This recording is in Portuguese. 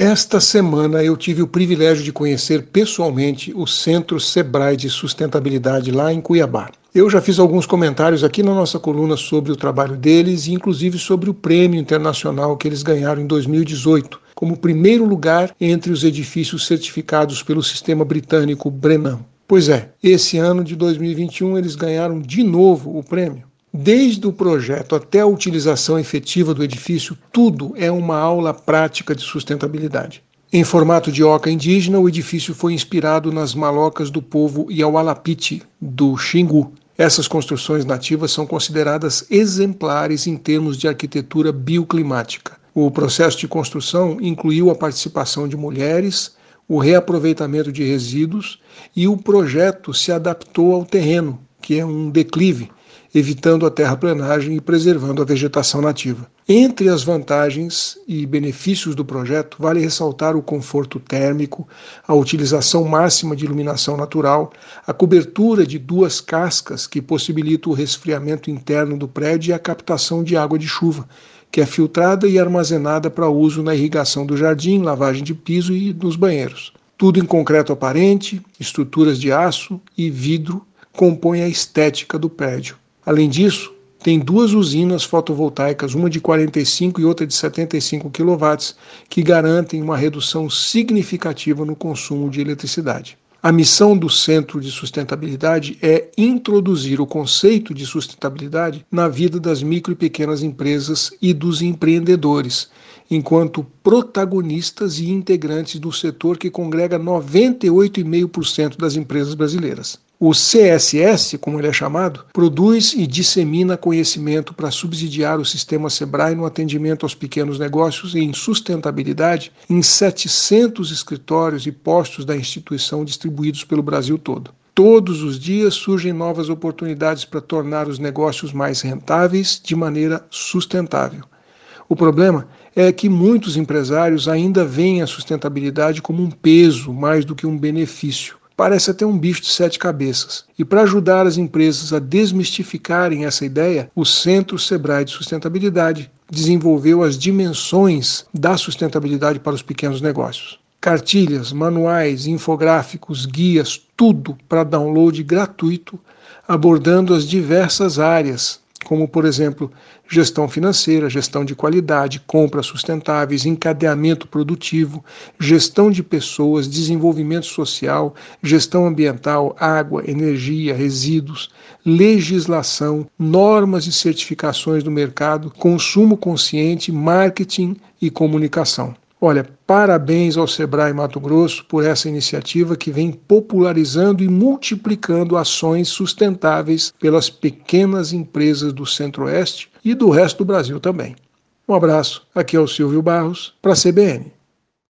Esta semana eu tive o privilégio de conhecer pessoalmente o Centro Sebrae de Sustentabilidade lá em Cuiabá. Eu já fiz alguns comentários aqui na nossa coluna sobre o trabalho deles e inclusive sobre o prêmio internacional que eles ganharam em 2018, como primeiro lugar entre os edifícios certificados pelo sistema britânico Brennan. Pois é, esse ano de 2021 eles ganharam de novo o prêmio. Desde o projeto até a utilização efetiva do edifício, tudo é uma aula prática de sustentabilidade. Em formato de oca indígena, o edifício foi inspirado nas malocas do povo Yaualapiti, do Xingu. Essas construções nativas são consideradas exemplares em termos de arquitetura bioclimática. O processo de construção incluiu a participação de mulheres, o reaproveitamento de resíduos e o projeto se adaptou ao terreno, que é um declive, evitando a terraplenagem e preservando a vegetação nativa. Entre as vantagens e benefícios do projeto, vale ressaltar o conforto térmico, a utilização máxima de iluminação natural, a cobertura de duas cascas que possibilita o resfriamento interno do prédio e a captação de água de chuva, que é filtrada e armazenada para uso na irrigação do jardim, lavagem de piso e nos banheiros. Tudo em concreto aparente, estruturas de aço e vidro compõem a estética do prédio. Além disso, tem duas usinas fotovoltaicas, uma de 45 e outra de 75 kW, que garantem uma redução significativa no consumo de eletricidade. A missão do Centro de Sustentabilidade é introduzir o conceito de sustentabilidade na vida das micro e pequenas empresas e dos empreendedores, enquanto protagonistas e integrantes do setor que congrega 98,5% das empresas brasileiras. O CSS, como ele é chamado, produz e dissemina conhecimento para subsidiar o sistema Sebrae no atendimento aos pequenos negócios e em sustentabilidade em 700 escritórios e postos da instituição distribuídos pelo Brasil todo. Todos os dias surgem novas oportunidades para tornar os negócios mais rentáveis de maneira sustentável. O problema é que muitos empresários ainda veem a sustentabilidade como um peso mais do que um benefício parece até um bicho de sete cabeças. E para ajudar as empresas a desmistificarem essa ideia, o Centro Sebrae de Sustentabilidade desenvolveu as dimensões da sustentabilidade para os pequenos negócios. Cartilhas, manuais, infográficos, guias, tudo para download gratuito, abordando as diversas áreas como, por exemplo, gestão financeira, gestão de qualidade, compras sustentáveis, encadeamento produtivo, gestão de pessoas, desenvolvimento social, gestão ambiental, água, energia, resíduos, legislação, normas e certificações do mercado, consumo consciente, marketing e comunicação. Olha, parabéns ao Sebrae Mato Grosso por essa iniciativa que vem popularizando e multiplicando ações sustentáveis pelas pequenas empresas do Centro-Oeste e do resto do Brasil também. Um abraço, aqui é o Silvio Barros, para a CBN.